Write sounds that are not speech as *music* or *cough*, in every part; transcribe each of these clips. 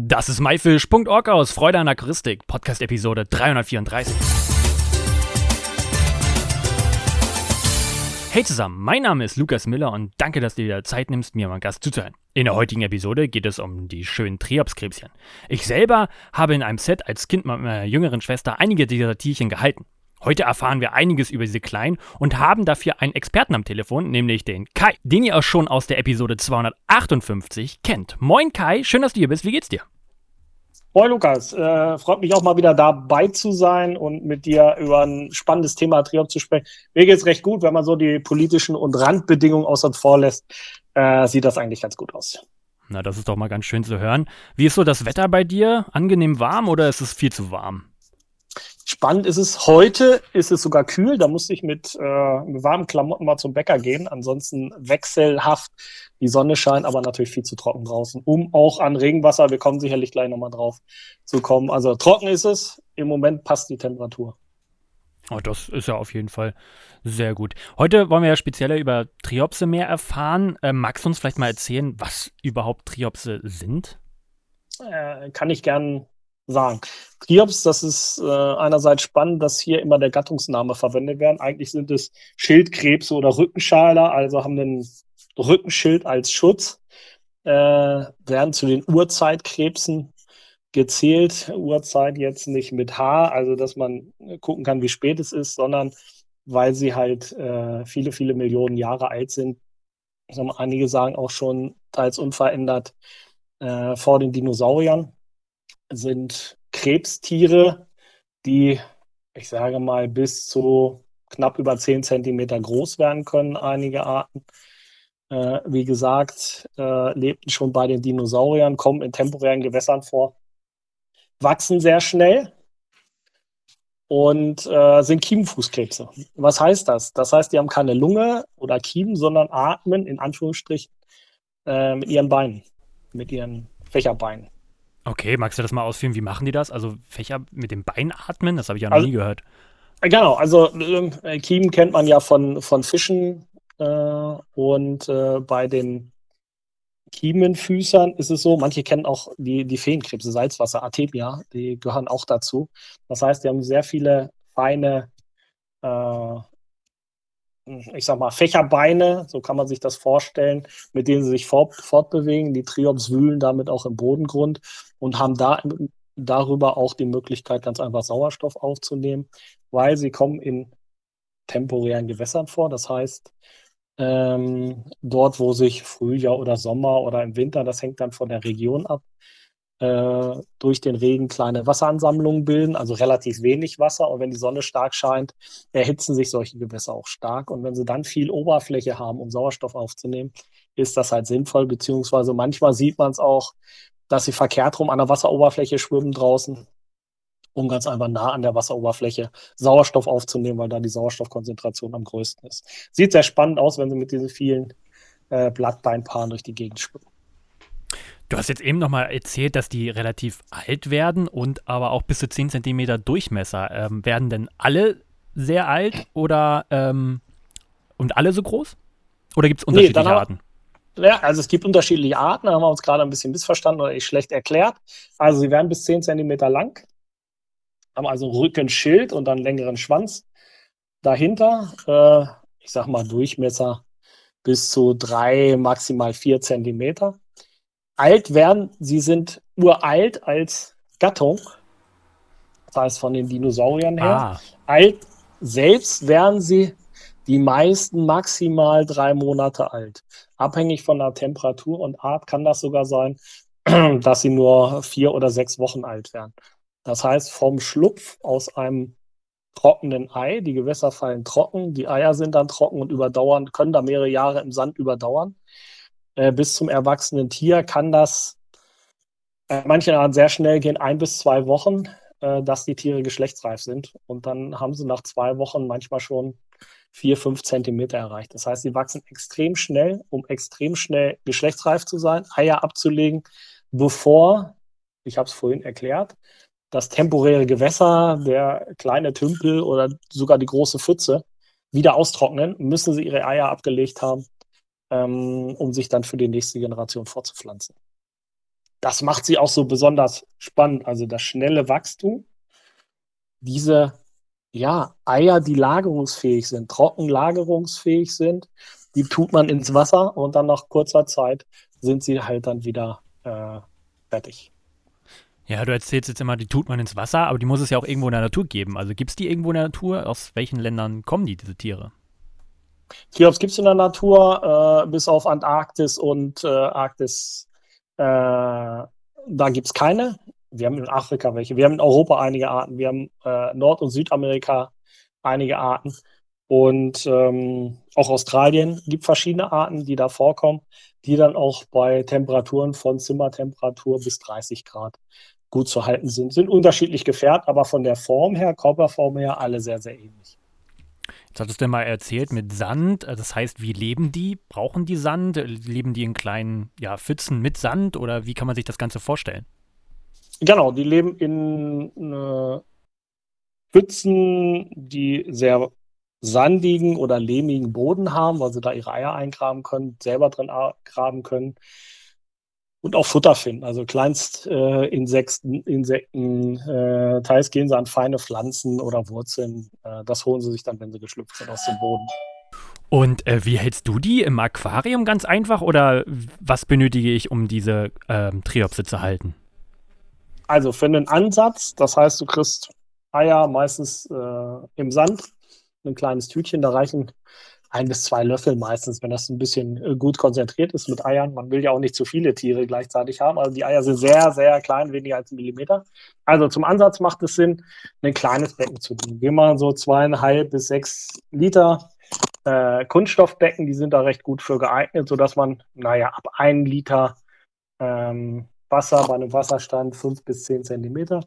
Das ist myfish.org aus Freude an Aquaristik, Podcast-Episode 334. Hey zusammen, mein Name ist Lukas Miller und danke, dass du dir Zeit nimmst, mir mal Gast zuzuhören. In der heutigen Episode geht es um die schönen Triopskrebschen. Ich selber habe in einem Set als Kind mit meiner jüngeren Schwester einige dieser Tierchen gehalten. Heute erfahren wir einiges über diese Kleinen und haben dafür einen Experten am Telefon, nämlich den Kai, den ihr auch schon aus der Episode 258 kennt. Moin Kai, schön, dass du hier bist. Wie geht's dir? Moin Lukas, äh, freut mich auch mal wieder dabei zu sein und mit dir über ein spannendes Thema Triumph zu sprechen. Mir geht's recht gut, wenn man so die politischen und Randbedingungen außer vor lässt, äh, sieht das eigentlich ganz gut aus. Na, das ist doch mal ganz schön zu hören. Wie ist so das Wetter bei dir? Angenehm warm oder ist es viel zu warm? Spannend ist es, heute ist es sogar kühl, da musste ich mit, äh, mit warmen Klamotten mal zum Bäcker gehen. Ansonsten wechselhaft, die Sonne scheint, aber natürlich viel zu trocken draußen, um auch an Regenwasser, wir kommen sicherlich gleich nochmal drauf, zu kommen. Also trocken ist es, im Moment passt die Temperatur. Oh, das ist ja auf jeden Fall sehr gut. Heute wollen wir ja spezieller über Triopse mehr erfahren. Äh, magst du uns vielleicht mal erzählen, was überhaupt Triopse sind? Äh, kann ich gern sagen. Triops, das ist äh, einerseits spannend, dass hier immer der Gattungsname verwendet werden. Eigentlich sind es Schildkrebse oder Rückenschaler, also haben einen Rückenschild als Schutz, äh, werden zu den Urzeitkrebsen gezählt. Uhrzeit jetzt nicht mit H, also dass man gucken kann, wie spät es ist, sondern weil sie halt äh, viele, viele Millionen Jahre alt sind. Einige sagen auch schon teils unverändert äh, vor den Dinosauriern sind Krebstiere, die, ich sage mal, bis zu knapp über 10 Zentimeter groß werden können, einige Arten. Äh, wie gesagt, äh, lebten schon bei den Dinosauriern, kommen in temporären Gewässern vor, wachsen sehr schnell und äh, sind Kiemenfußkrebse. Was heißt das? Das heißt, die haben keine Lunge oder Kiemen, sondern atmen in Anführungsstrichen äh, mit ihren Beinen, mit ihren Fächerbeinen. Okay, magst du das mal ausführen? Wie machen die das? Also Fächer mit dem Bein atmen? Das habe ich ja noch also, nie gehört. Genau, also äh, Kiemen kennt man ja von, von Fischen äh, und äh, bei den Kiemenfüßern ist es so, manche kennen auch die, die Feenkrebse, Salzwasser, Artemia, die gehören auch dazu. Das heißt, die haben sehr viele feine äh, ich sag mal, Fächerbeine, so kann man sich das vorstellen, mit denen sie sich fort, fortbewegen. Die Triops wühlen damit auch im Bodengrund und haben da darüber auch die Möglichkeit, ganz einfach Sauerstoff aufzunehmen, weil sie kommen in temporären Gewässern vor. Das heißt, ähm, dort, wo sich Frühjahr oder Sommer oder im Winter, das hängt dann von der Region ab, äh, durch den Regen kleine Wasseransammlungen bilden, also relativ wenig Wasser. Und wenn die Sonne stark scheint, erhitzen sich solche Gewässer auch stark. Und wenn sie dann viel Oberfläche haben, um Sauerstoff aufzunehmen, ist das halt sinnvoll. Beziehungsweise manchmal sieht man es auch, dass sie verkehrt rum an der Wasseroberfläche schwimmen draußen, um ganz einfach nah an der Wasseroberfläche Sauerstoff aufzunehmen, weil da die Sauerstoffkonzentration am größten ist. Sieht sehr spannend aus, wenn sie mit diesen vielen äh, Blattbeinpaaren durch die Gegend schwimmen. Du hast jetzt eben nochmal erzählt, dass die relativ alt werden und aber auch bis zu 10 cm Durchmesser. Ähm, werden denn alle sehr alt oder ähm, und alle so groß? Oder gibt es unterschiedliche nee, Arten? Ja, also es gibt unterschiedliche Arten, da haben wir uns gerade ein bisschen missverstanden oder ich schlecht erklärt. Also sie werden bis 10 cm lang, haben also Rückenschild und dann längeren Schwanz. Dahinter, äh, ich sag mal Durchmesser bis zu 3, maximal 4 Zentimeter alt werden. Sie sind uralt als Gattung. Das heißt von den Dinosauriern her. Ah. Alt selbst werden sie die meisten maximal drei Monate alt. Abhängig von der Temperatur und Art kann das sogar sein, *clears throat* dass sie nur vier oder sechs Wochen alt werden. Das heißt, vom Schlupf aus einem trockenen Ei, die Gewässer fallen trocken, die Eier sind dann trocken und überdauern, können da mehrere Jahre im Sand überdauern. Äh, bis zum erwachsenen Tier kann das äh, manche Arten sehr schnell gehen, ein bis zwei Wochen, äh, dass die Tiere geschlechtsreif sind. Und dann haben sie nach zwei Wochen manchmal schon vier, fünf Zentimeter erreicht. Das heißt, sie wachsen extrem schnell, um extrem schnell geschlechtsreif zu sein, Eier abzulegen, bevor, ich habe es vorhin erklärt, das temporäre Gewässer, der kleine Tümpel oder sogar die große Pfütze wieder austrocknen, müssen sie ihre Eier abgelegt haben ähm, um sich dann für die nächste Generation fortzupflanzen. das macht sie auch so besonders spannend. Also das schnelle Wachstum, diese ja, Eier, die lagerungsfähig sind, trocken lagerungsfähig sind, die tut man ins Wasser und dann nach kurzer Zeit sind sie halt dann wieder äh, fertig. Ja, du erzählst jetzt immer, die tut man ins Wasser, aber die muss es ja auch irgendwo in der Natur geben. Also gibt es die irgendwo in der Natur? Aus welchen Ländern kommen die, diese Tiere? Cheops gibt es in der Natur, äh, bis auf Antarktis und äh, Arktis. Äh, da gibt es keine. Wir haben in Afrika welche. Wir haben in Europa einige Arten. Wir haben äh, Nord- und Südamerika einige Arten. Und ähm, auch Australien gibt verschiedene Arten, die da vorkommen, die dann auch bei Temperaturen von Zimmertemperatur bis 30 Grad gut zu halten sind. Sind unterschiedlich gefärbt, aber von der Form her, Körperform her, alle sehr, sehr ähnlich. Jetzt hattest du mal erzählt mit Sand. Äh, das heißt, wie leben die? Brauchen die Sand? Leben die in kleinen ja, Pfützen mit Sand oder wie kann man sich das Ganze vorstellen? Genau, die leben in äh, Pfützen, die sehr sandigen oder lehmigen Boden haben, weil sie da ihre Eier eingraben können, selber drin graben können und auch Futter finden. Also Kleinstinsekten, äh, Insekten, äh, teils gehen sie an feine Pflanzen oder Wurzeln. Äh, das holen sie sich dann, wenn sie geschlüpft sind aus dem Boden. Und äh, wie hältst du die im Aquarium ganz einfach oder was benötige ich, um diese ähm, Triopse zu halten? Also für einen Ansatz, das heißt, du kriegst Eier meistens äh, im Sand, ein kleines Tütchen, da reichen ein bis zwei Löffel meistens, wenn das ein bisschen äh, gut konzentriert ist mit Eiern. Man will ja auch nicht zu viele Tiere gleichzeitig haben. Also die Eier sind sehr, sehr klein, weniger als ein Millimeter. Also zum Ansatz macht es Sinn, ein kleines Becken zu nehmen. Wir machen so zweieinhalb bis sechs Liter äh, Kunststoffbecken, die sind da recht gut für geeignet, sodass man, naja, ab einem Liter ähm, Wasser bei einem Wasserstand fünf bis zehn Zentimeter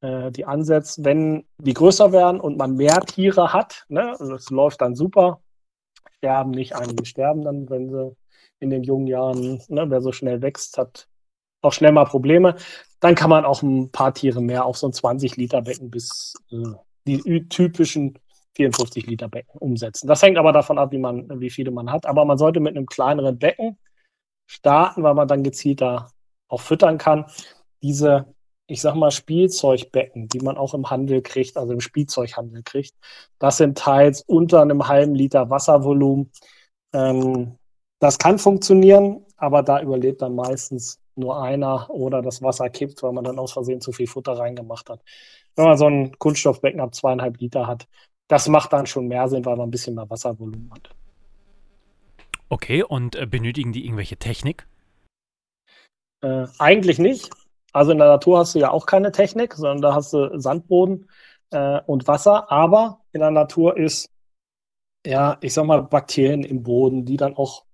äh, die ansetzt. Wenn die größer werden und man mehr Tiere hat, ne, also läuft dann super, sterben nicht, einige sterben dann, wenn sie in den jungen Jahren, ne, wer so schnell wächst, hat auch schnell mal Probleme. Dann kann man auch ein paar Tiere mehr auf so ein 20 Liter Becken bis äh, die typischen 54 Liter Becken umsetzen. Das hängt aber davon ab, wie man, wie viele man hat. Aber man sollte mit einem kleineren Becken starten, weil man dann gezielter auch füttern kann. Diese ich sag mal, Spielzeugbecken, die man auch im Handel kriegt, also im Spielzeughandel kriegt. Das sind teils unter einem halben Liter Wasservolumen. Ähm, das kann funktionieren, aber da überlebt dann meistens nur einer oder das Wasser kippt, weil man dann aus Versehen zu viel Futter reingemacht hat. Wenn man so ein Kunststoffbecken ab zweieinhalb Liter hat, das macht dann schon mehr Sinn, weil man ein bisschen mehr Wasservolumen hat. Okay, und äh, benötigen die irgendwelche Technik? Äh, eigentlich nicht. Also in der Natur hast du ja auch keine Technik, sondern da hast du Sandboden äh, und Wasser. Aber in der Natur ist, ja, ich sag mal, Bakterien im Boden, die dann auch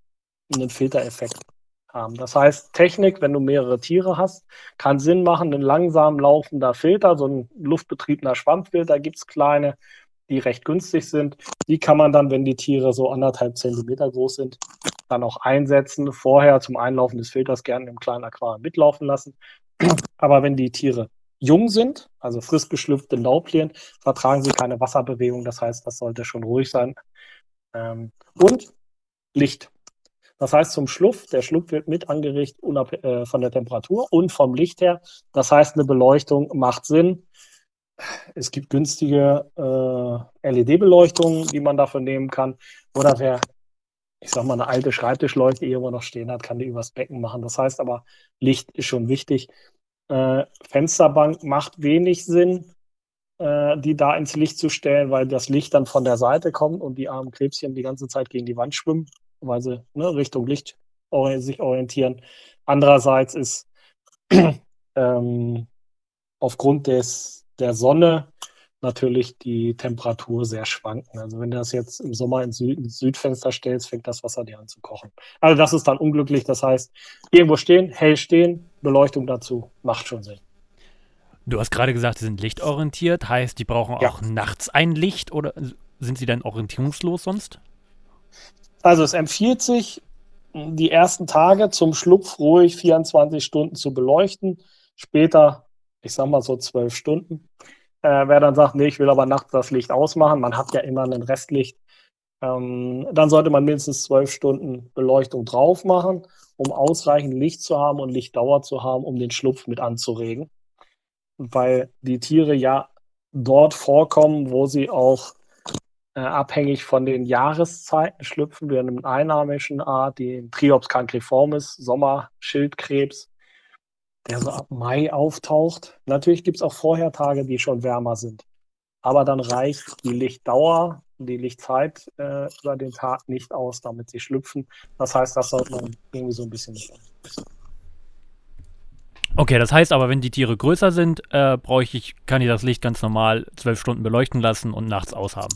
einen Filtereffekt haben. Das heißt, Technik, wenn du mehrere Tiere hast, kann Sinn machen. Ein langsam laufender Filter, so ein luftbetriebener Schwammfilter gibt es kleine, die recht günstig sind. Die kann man dann, wenn die Tiere so anderthalb Zentimeter groß sind, dann auch einsetzen. Vorher zum Einlaufen des Filters gerne im kleinen Aquarium mitlaufen lassen. *clears throat* Aber wenn die Tiere jung sind, also frisch geschlüpfte Lauplien, vertragen sie keine Wasserbewegung. Das heißt, das sollte schon ruhig sein. Ähm, und Licht. Das heißt, zum Schlupf, der Schlupf wird mit angeregt äh, von der Temperatur und vom Licht her. Das heißt, eine Beleuchtung macht Sinn. Es gibt günstige äh, LED-Beleuchtungen, die man dafür nehmen kann. Oder wer ich sag mal, eine alte Schreibtischleuchte die irgendwo noch stehen hat, kann die übers Becken machen. Das heißt aber, Licht ist schon wichtig. Äh, Fensterbank macht wenig Sinn, äh, die da ins Licht zu stellen, weil das Licht dann von der Seite kommt und die armen Krebschen die ganze Zeit gegen die Wand schwimmen, weil sie ne, Richtung Licht sich orientieren. Andererseits ist *clears throat* ähm, aufgrund des, der Sonne natürlich die Temperatur sehr schwanken. Also wenn du das jetzt im Sommer ins, Süd ins Südfenster stellst, fängt das Wasser dir an zu kochen. Also das ist dann unglücklich. Das heißt, irgendwo stehen, hell stehen, Beleuchtung dazu, macht schon Sinn. Du hast gerade gesagt, sie sind lichtorientiert, heißt, die brauchen ja. auch nachts ein Licht oder sind sie dann orientierungslos sonst? Also es empfiehlt sich, die ersten Tage zum Schlupf ruhig 24 Stunden zu beleuchten. Später, ich sag mal so zwölf Stunden. Äh, wer dann sagt, nee, ich will aber nachts das Licht ausmachen, man hat ja immer ein Restlicht, äh, Ähm, dann sollte man mindestens zwölf Stunden Beleuchtung drauf machen, um ausreichend Licht zu haben und Lichtdauer zu haben, um den Schlupf mit anzuregen. Weil die Tiere ja dort vorkommen, wo sie auch äh, abhängig von den Jahreszeiten schlüpfen. Wir haben eine einheimischen Art, die Triops cancreformis, Sommerschildkrebs, der so ab Mai auftaucht. Natürlich gibt es auch vorher Tage, die schon wärmer sind. Aber dann reicht die Lichtdauer, die Lichtzeit äh, über den Tag nicht aus, damit sie schlüpfen. Das heißt, das sollte man irgendwie so ein bisschen Okay, das heißt aber, wenn die Tiere größer sind, äh, bräuchte ich, kann ich das Licht ganz normal zwölf Stunden beleuchten lassen und nachts aushaben.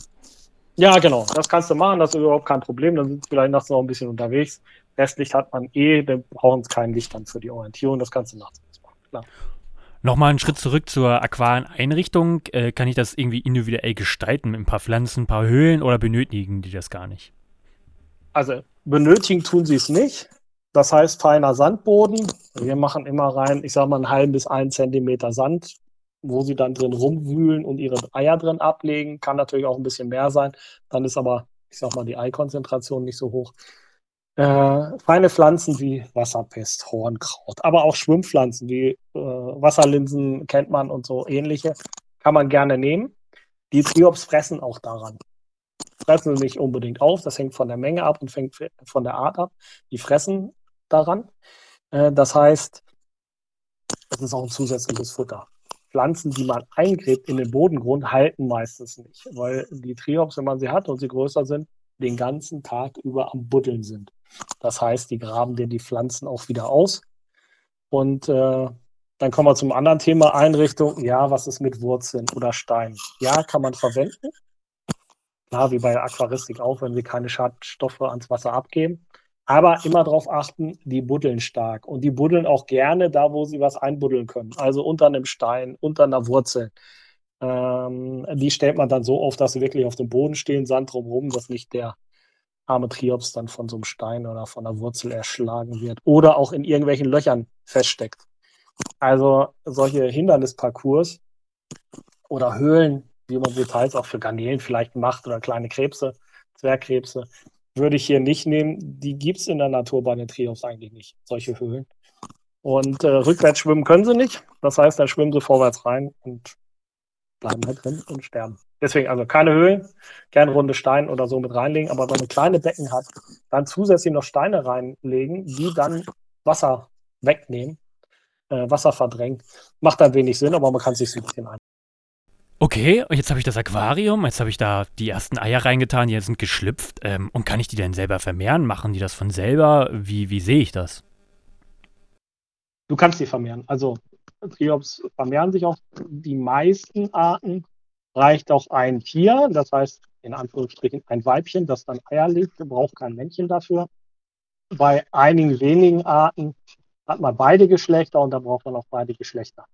Ja, genau. Das kannst du machen, das ist überhaupt kein Problem. Dann sind sie vielleicht nachts noch ein bisschen unterwegs. Restlicht hat man eh, dann brauchen sie kein Licht dann für die Orientierung. Das kannst du nachts machen, klar. Nochmal einen Schritt zurück zur aquaren Einrichtung. Äh, kann ich das irgendwie individuell gestalten mit ein paar Pflanzen, ein paar Höhlen oder benötigen die das gar nicht? Also benötigen tun sie es nicht. Das heißt feiner Sandboden. Wir machen immer rein, ich sage mal, einen halben bis einen Zentimeter Sand wo sie dann drin rumwühlen und ihre Eier drin ablegen. Kann natürlich auch ein bisschen mehr sein. Dann ist aber, ich sag mal, die Eikonzentration nicht so hoch. Äh, feine Pflanzen wie Wasserpest, Hornkraut, aber auch Schwimmpflanzen wie äh, Wasserlinsen kennt man und so ähnliche, kann man gerne nehmen. Die Triops fressen auch daran. Fressen nicht unbedingt auf, das hängt von der Menge ab und fängt von der Art ab. Die fressen daran. Äh, das heißt, es ist auch ein zusätzliches Futter. Pflanzen, die man eingräbt in den Bodengrund, halten meistens nicht, weil die Triops, wenn man sie hat und sie größer sind, den ganzen Tag über am Buddeln sind. Das heißt, die graben dir die Pflanzen auch wieder aus. Und äh, dann kommen wir zum anderen Thema Einrichtung. Ja, was ist mit Wurzeln oder Steinen? Ja, kann man verwenden. Klar, wie bei der Aquaristik auch, wenn sie keine Schadstoffe ans Wasser abgeben. Aber immer darauf achten, die buddeln stark. Und die buddeln auch gerne da, wo sie was einbuddeln können. Also unter einem Stein, unter einer Wurzel. Ähm, die stellt man dann so auf, dass sie wirklich auf dem Boden stehen, Sand drumherum, dass nicht der arme Triops dann von so einem Stein oder von einer Wurzel erschlagen wird. Oder auch in irgendwelchen Löchern feststeckt. Also solche Hindernisparcours oder Höhlen, wie man sie teils auch für Garnelen vielleicht macht oder kleine Krebse, Zwergkrebse, würde ich hier nicht nehmen. Die gibt es in der Natur bei den Trios eigentlich nicht, solche Höhlen. Und äh, rückwärts schwimmen können sie nicht. Das heißt, da schwimmen sie vorwärts rein und bleiben halt drin und sterben. Deswegen also keine Höhlen, gerne runde Steine oder so mit reinlegen, aber wenn man kleine Becken hat, dann zusätzlich noch Steine reinlegen, die dann Wasser wegnehmen, äh, Wasser verdrängen. Macht dann wenig Sinn, aber man kann sich so ein bisschen ein. Okay, und jetzt habe ich das Aquarium, jetzt habe ich da die ersten Eier reingetan, die sind geschlüpft. Ähm, und kann ich die denn selber vermehren? Machen die das von selber? Wie, wie sehe ich das? Du kannst sie vermehren. Also Triops vermehren sich auch. Die meisten Arten reicht auch ein Tier, das heißt in Anführungsstrichen ein Weibchen, das dann Eier legt, braucht kein Männchen dafür. Bei einigen wenigen Arten hat man beide Geschlechter und da braucht man auch beide Geschlechter.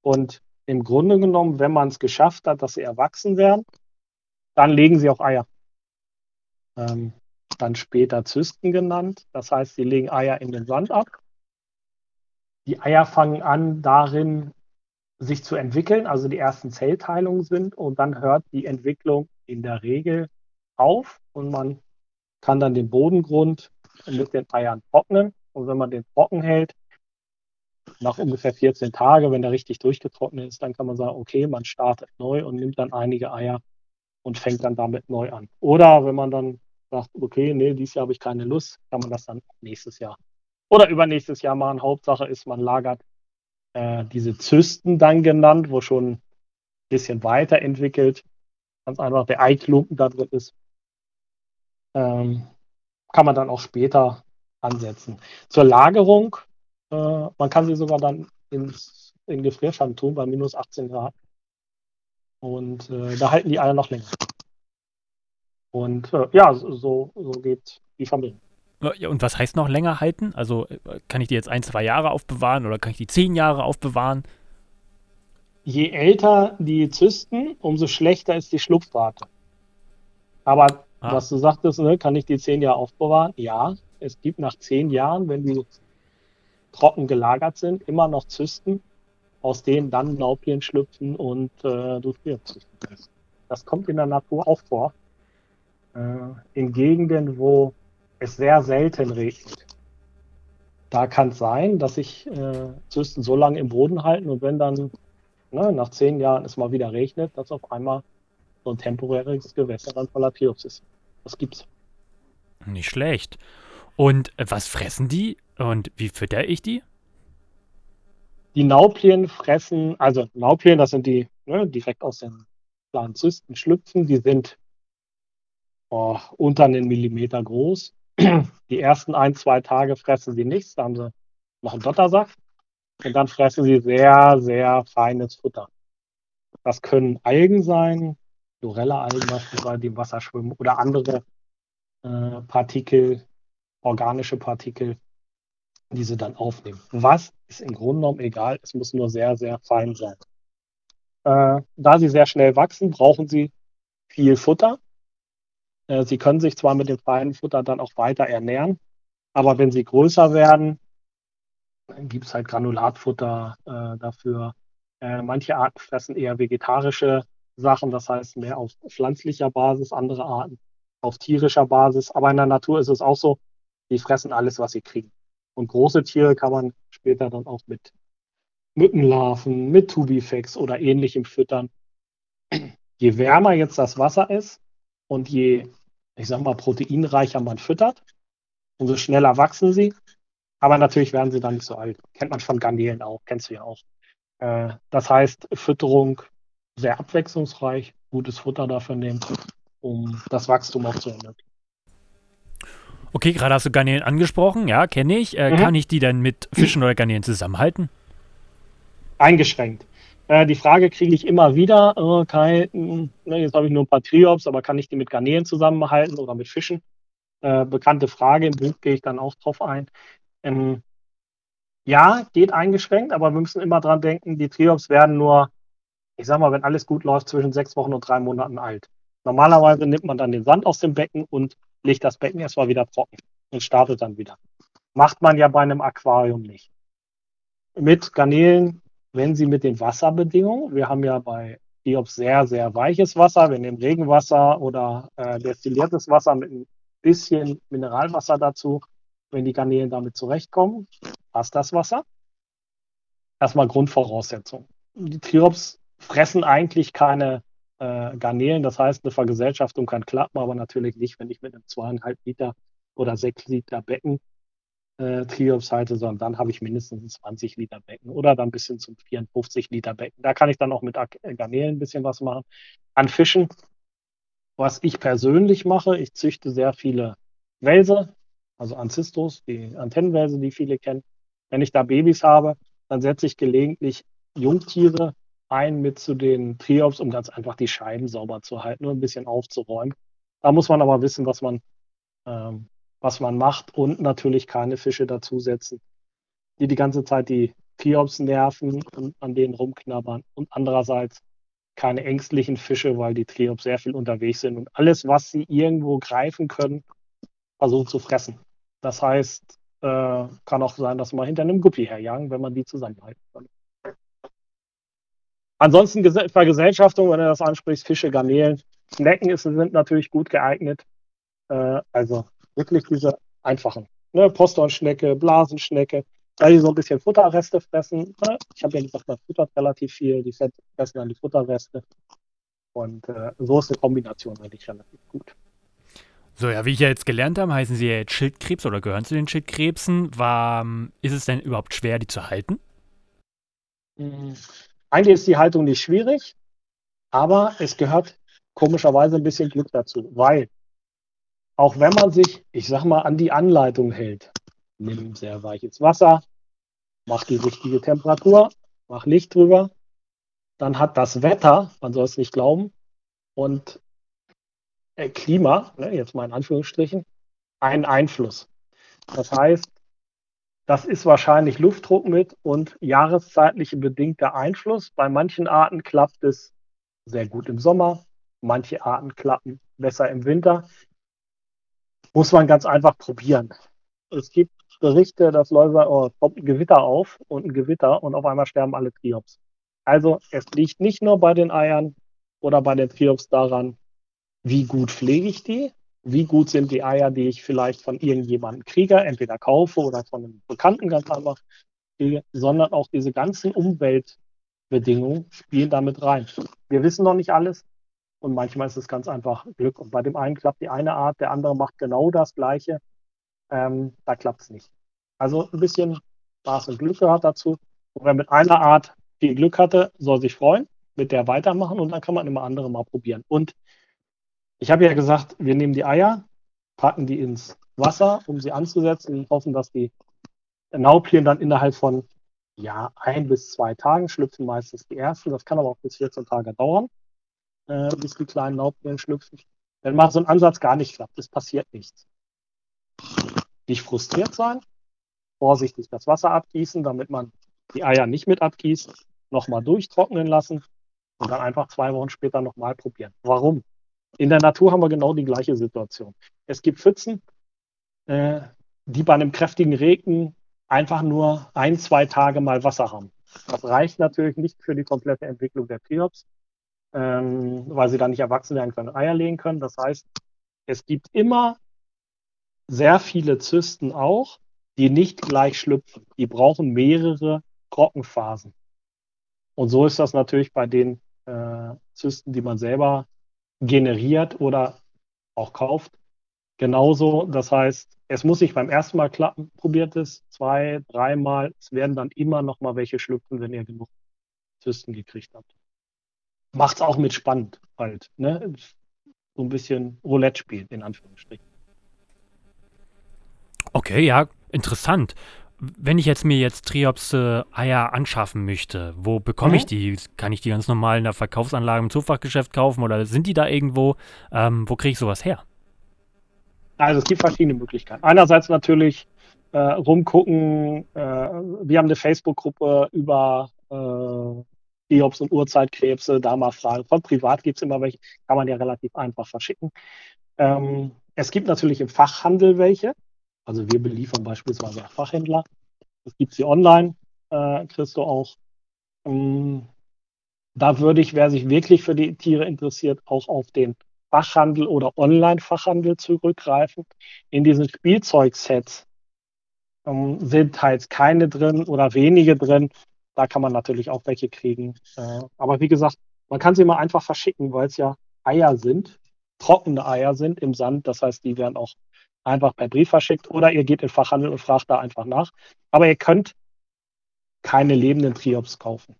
Und im Grunde genommen, wenn man es geschafft hat, dass sie erwachsen werden, dann legen sie auch Eier. Ähm, dann später Zysten genannt. Das heißt, sie legen Eier in den Sand ab. Die Eier fangen an, darin sich zu entwickeln, also die ersten Zellteilungen sind und dann hört die Entwicklung in der Regel auf und man kann dann den Bodengrund mit den Eiern trocknen. Und wenn man den trocken hält, nach ungefähr 14 Tagen, wenn der richtig durchgetrocknet ist, dann kann man sagen, okay, man startet neu und nimmt dann einige Eier und fängt dann damit neu an. Oder wenn man dann sagt, okay, nee, dieses Jahr habe ich keine Lust, kann man das dann nächstes Jahr oder übernächstes Jahr machen. Hauptsache ist, man lagert äh, diese Zysten dann genannt, wo schon ein bisschen weiterentwickelt, ganz einfach der Eiklumpen da drin ist, ähm, kann man dann auch später ansetzen. Zur Lagerung äh, man kann sie sogar dann ins, in Gefrierschand tun bei minus 18 Grad. Und äh, da halten die Eier noch länger. Und äh, ja, so, so geht die Familie. Und was heißt noch länger halten? Also äh, kann ich die jetzt ein, zwei Jahre aufbewahren oder kann ich die zehn Jahre aufbewahren? Je älter die Zysten, umso schlechter ist die Schlupfrate. Aber ah. was du sagtest, ne, kann ich die zehn Jahre aufbewahren? Ja, es gibt nach zehn Jahren, wenn die trocken gelagert sind, immer noch Zysten, aus denen dann Laubien schlüpfen und äh, du Triebzüchten Das kommt in der Natur auch vor. äh, in Gegenden, wo es sehr selten regnet. Da kann es sein, dass sich äh, Zysten so lange im Boden halten und wenn dann ne, nach zehn Jahren es mal wieder regnet, dass auf einmal so ein temporäres Gewässer dann voller Triops ist. Das gibt's. Nicht schlecht. Und was fressen die und wie fütter ich die? Die Nauplien fressen, also Nauplien, das sind die ne, direkt aus den kleinen Zysten schlüpfen, die sind oh, unter einen Millimeter groß. *clears throat* Die ersten ein, zwei Tage fressen sie nichts, da haben sie noch einen Dottersaft. Und dann fressen sie sehr, sehr feines Futter. Das können Algen sein, Chlorella-Algen beispielsweise, die im Wasser schwimmen, oder andere äh, Partikel, organische Partikel, die sie dann aufnehmen. Was ist im Grunde genommen egal, es muss nur sehr, sehr fein sein. Äh, da sie sehr schnell wachsen, brauchen sie viel Futter. Äh, sie können sich zwar mit dem feinen Futter dann auch weiter ernähren, aber wenn sie größer werden, dann gibt es halt Granulatfutter äh, dafür. Äh, manche Arten fressen eher vegetarische Sachen, das heißt mehr auf pflanzlicher Basis, andere Arten auf tierischer Basis. Aber in der Natur ist es auch so, die fressen alles, was sie kriegen. Und große Tiere kann man später dann auch mit Mückenlarven, mit Tubifex oder ähnlichem füttern. Je wärmer jetzt das Wasser ist und je, ich sag mal, proteinreicher man füttert, umso schneller wachsen sie. Aber natürlich werden sie dann nicht so alt. Kennt man von Garnelen auch, kennst du ja auch. Äh, das heißt, Fütterung sehr abwechslungsreich, gutes Futter dafür nehmen, um das Wachstum auch zu ermöglichen. Okay, gerade hast du Garnelen angesprochen, ja, kenne ich. Äh, mhm. Kann ich die denn mit Fischen oder Garnelen zusammenhalten? Eingeschränkt. Äh, die Frage kriege ich immer wieder, äh, Kai, ne, jetzt habe ich nur ein paar Triops, aber kann ich die mit Garnelen zusammenhalten oder mit Fischen? Äh, bekannte Frage, im Buch gehe ich dann auch drauf ein. Ähm, ja, geht eingeschränkt, aber wir müssen immer dran denken, die Triops werden nur, ich sag mal, wenn alles gut läuft, zwischen sechs Wochen und drei Monaten alt. Normalerweise nimmt man dann den Sand aus dem Becken und legt das Becken erstmal wieder trocken und startet dann wieder. Macht man ja bei einem Aquarium nicht. Mit Garnelen, wenn sie mit den Wasserbedingungen, wir haben ja bei Diops sehr, sehr weiches Wasser, wir nehmen Regenwasser oder äh, destilliertes Wasser mit ein bisschen Mineralwasser dazu, wenn die Garnelen damit zurechtkommen, passt das Wasser. Erstmal Grundvoraussetzung. Die Triops fressen eigentlich keine äh, Garnelen. Das heißt, eine Vergesellschaftung kann klappen, aber natürlich nicht, wenn ich mit einem zweieinhalb Liter oder sechs Liter Becken äh, Triops halte, sondern dann habe ich mindestens ein 20 Liter Becken oder dann bis hin zum 54 Liter Becken. Da kann ich dann auch mit äh, Garnelen ein bisschen was machen. An Fischen, was ich persönlich mache, ich züchte sehr viele Wälse, also Ancistros, die Antennenwälse, die viele kennen. Wenn ich da Babys habe, dann setze ich gelegentlich Jungtiere ein mit zu den Triops, um ganz einfach die Scheiben sauber zu halten und ein bisschen aufzuräumen. Da muss man aber wissen, was man, ähm, was man macht und natürlich keine Fische dazusetzen, die die ganze Zeit die Triops nerven und an denen rumknabbern und andererseits keine ängstlichen Fische, weil die Triops sehr viel unterwegs sind und alles, was sie irgendwo greifen können, versuchen zu fressen. Das heißt, äh, kann auch sein, dass man hinter einem Guppi herjagen, wenn man die zusammenhalten kann. Ansonsten Vergesellschaftung, wenn du das ansprichst, Fische, Garnelen, Schnecken ist, sind natürlich gut geeignet. Äh, also wirklich diese einfachen. Ne? Posthornschnecke, Blasenschnecke, da die so ein bisschen Futterreste fressen. Ne? Ich habe ja gesagt, man futtert relativ viel, die fressen dann die Futterreste. Und äh, so ist eine Kombination eigentlich relativ gut. So, ja, wie ich ja jetzt gelernt habe, heißen sie ja jetzt Schildkrebs oder gehören zu den Schildkrebsen. War, ist es denn überhaupt schwer, die zu halten? Mhm. Eigentlich ist die Haltung nicht schwierig, aber es gehört komischerweise ein bisschen Glück dazu, weil auch wenn man sich, ich sag mal, an die Anleitung hält, nimm sehr weiches Wasser, mach die richtige Temperatur, mach Licht drüber, dann hat das Wetter, man soll es nicht glauben, und äh, Klima, ne, jetzt mal in Anführungsstrichen, einen Einfluss. Das heißt, das ist wahrscheinlich Luftdruck mit und jahreszeitliche bedingter Einfluss. Bei manchen Arten klappt es sehr gut im Sommer, manche Arten klappen besser im Winter. Muss man ganz einfach probieren. Es gibt Berichte, dass Läuser, oh, kommt ein Gewitter auf und ein Gewitter und auf einmal sterben alle Triops. Also es liegt nicht nur bei den Eiern oder bei den Triops daran, wie gut pflege ich die, wie gut sind die Eier, die ich vielleicht von irgendjemandem kriege, entweder kaufe oder von einem Bekannten ganz einfach kriege, sondern auch diese ganzen Umweltbedingungen spielen damit rein. Wir wissen noch nicht alles und manchmal ist es ganz einfach Glück. Und bei dem einen klappt die eine Art, der andere macht genau das Gleiche. Ähm, da klappt es nicht. Also ein bisschen Spaß und Glück gehört dazu. Und wer mit einer Art viel Glück hatte, soll sich freuen, mit der weitermachen und dann kann man immer andere mal probieren. Und ich habe ja gesagt, wir nehmen die Eier, packen die ins Wasser, um sie anzusetzen und hoffen, dass die Nauplien dann innerhalb von ja, ein bis zwei Tagen schlüpfen meistens die ersten. Das kann aber auch bis 14 Tage dauern, äh, bis die kleinen Nauplien schlüpfen. Wenn mal so ein Ansatz gar nicht klappt, es passiert nichts. Nicht frustriert sein, vorsichtig das Wasser abgießen, damit man die Eier nicht mit abgießt, nochmal durchtrocknen lassen und dann einfach zwei Wochen später nochmal probieren. Warum? In der Natur haben wir genau die gleiche Situation. Es gibt Pfützen, äh, die bei einem kräftigen Regen einfach nur ein, zwei Tage mal Wasser haben. Das reicht natürlich nicht für die komplette Entwicklung der Triops, ähm, weil sie dann nicht erwachsen werden können, Eier legen können. Das heißt, es gibt immer sehr viele Zysten auch, die nicht gleich schlüpfen. Die brauchen mehrere Trockenphasen. Und so ist das natürlich bei den äh, Zysten, die man selber generiert oder auch kauft. Genauso, das heißt, es muss nicht beim ersten Mal klappen, probiert es zwei, dreimal. Es werden dann immer noch mal welche schlüpfen, wenn ihr genug Zysten gekriegt habt. Macht es auch mit spannend halt, ne? So ein bisschen Roulette spielen, in Anführungsstrichen. Okay, ja, interessant. Wenn ich jetzt mir jetzt Triops-Eier anschaffen möchte, wo bekomme mhm. ich die? Kann ich die ganz normal in der Verkaufsanlage im Zoofachgeschäft kaufen oder sind die da irgendwo? Ähm, wo kriege ich sowas her? Also es gibt verschiedene Möglichkeiten. Einerseits natürlich äh, rumgucken. Äh, wir haben eine Facebook-Gruppe über Triops und Urzeitkrebse, da mal fragen. Von privat gibt es immer welche, kann man ja relativ einfach verschicken. Ähm, es gibt natürlich im Fachhandel welche. Also wir beliefern beispielsweise auch Fachhändler. Das gibt sie online, äh, kriegst du auch. Ähm, da würde ich, wer sich wirklich für die Tiere interessiert, auch auf den Fachhandel oder Online-Fachhandel zurückgreifen. In diesen Spielzeugsets ähm, sind halt keine drin oder wenige drin. Da kann man natürlich auch welche kriegen. Äh, aber wie gesagt, man kann sie mal einfach verschicken, weil es ja Eier sind, trockene Eier sind im Sand. Das heißt, die werden auch einfach per Brief verschickt oder ihr geht in Fachhandel und fragt da einfach nach. Aber ihr könnt keine lebenden Triops kaufen.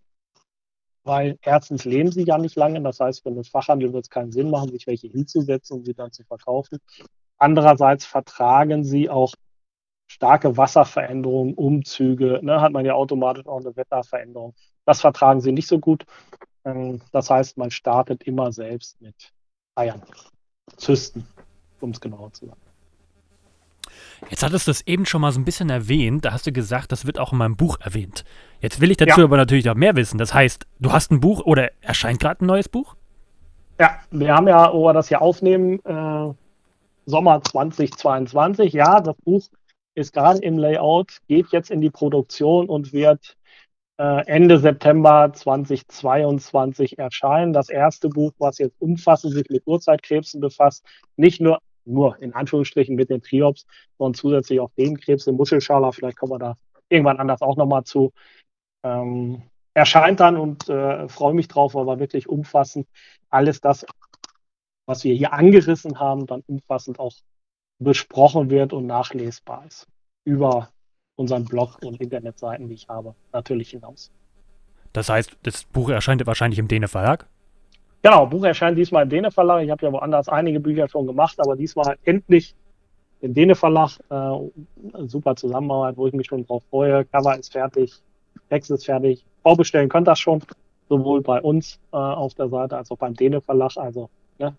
Weil erstens leben sie ja nicht lange. Das heißt, für den Fachhandel wird es keinen Sinn machen, sich welche hinzusetzen und sie dann zu verkaufen. Andererseits vertragen sie auch starke Wasserveränderungen, Umzüge. Ne, hat man ja automatisch auch eine Wetterveränderung. Das vertragen sie nicht so gut. Ähm, das heißt, man startet immer selbst mit Eiern, Zysten, um es genauer zu sagen. Jetzt hattest du es eben schon mal so ein bisschen erwähnt. Da hast du gesagt, das wird auch in meinem Buch erwähnt. Jetzt will ich dazu ja. aber natürlich noch mehr wissen. Das heißt, du hast ein Buch oder erscheint gerade ein neues Buch? Ja, wir haben ja, wo wir das hier aufnehmen, äh, Sommer 2022. Ja, das Buch ist gerade im Layout, geht jetzt in die Produktion und wird äh, Ende September 2022 erscheinen. Das erste Buch, was jetzt umfassend sich mit Urzeitkrebsen befasst, nicht nur nur in Anführungsstrichen mit den Triops, sondern zusätzlich auch den Krebs im Muschelschala. Vielleicht kommen wir da irgendwann anders auch nochmal zu. Ähm, erscheint dann und äh, freue mich drauf, weil wir wirklich umfassend alles das, was wir hier angerissen haben, dann umfassend auch besprochen wird und nachlesbar ist. Über unseren Blog und Internetseiten, die ich habe, natürlich hinaus. Das heißt, das Buch erscheint wahrscheinlich im Dene Verlag? Genau, Buch erscheint diesmal im Dene Verlag. Ich habe ja woanders einige Bücher schon gemacht, aber diesmal endlich im Dene Verlag. Äh, super Zusammenarbeit, wo ich mich schon drauf freue. Cover ist fertig, Text ist fertig. Vorbestellen könnt das schon, sowohl bei uns äh, auf der Seite als auch beim Dene Verlag. Also, ne?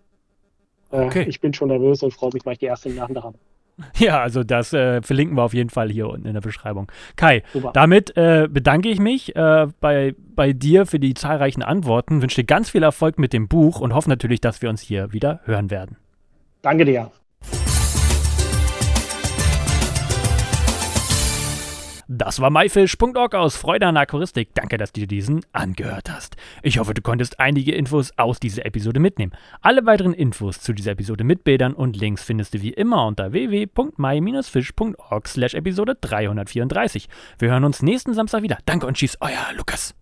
Äh, okay. Ich bin schon nervös und freue mich, weil ich die erste in der Hand habe. *laughs* Ja, also das äh, verlinken wir auf jeden Fall hier unten in der Beschreibung. Kai, Super. damit äh, bedanke ich mich äh, bei, bei dir für die zahlreichen Antworten, wünsche dir ganz viel Erfolg mit dem Buch und hoffe natürlich, dass wir uns hier wieder hören werden. Danke dir. Das war myfish.org aus Freude an Aquaristik. Danke, dass du dir diesen angehört hast. Ich hoffe, du konntest einige Infos aus dieser Episode mitnehmen. Alle weiteren Infos zu dieser Episode mit Bildern und Links findest du wie immer unter www.my-fish.org slash Episode 334. Wir hören uns nächsten Samstag wieder. Danke und tschüss, euer Lukas.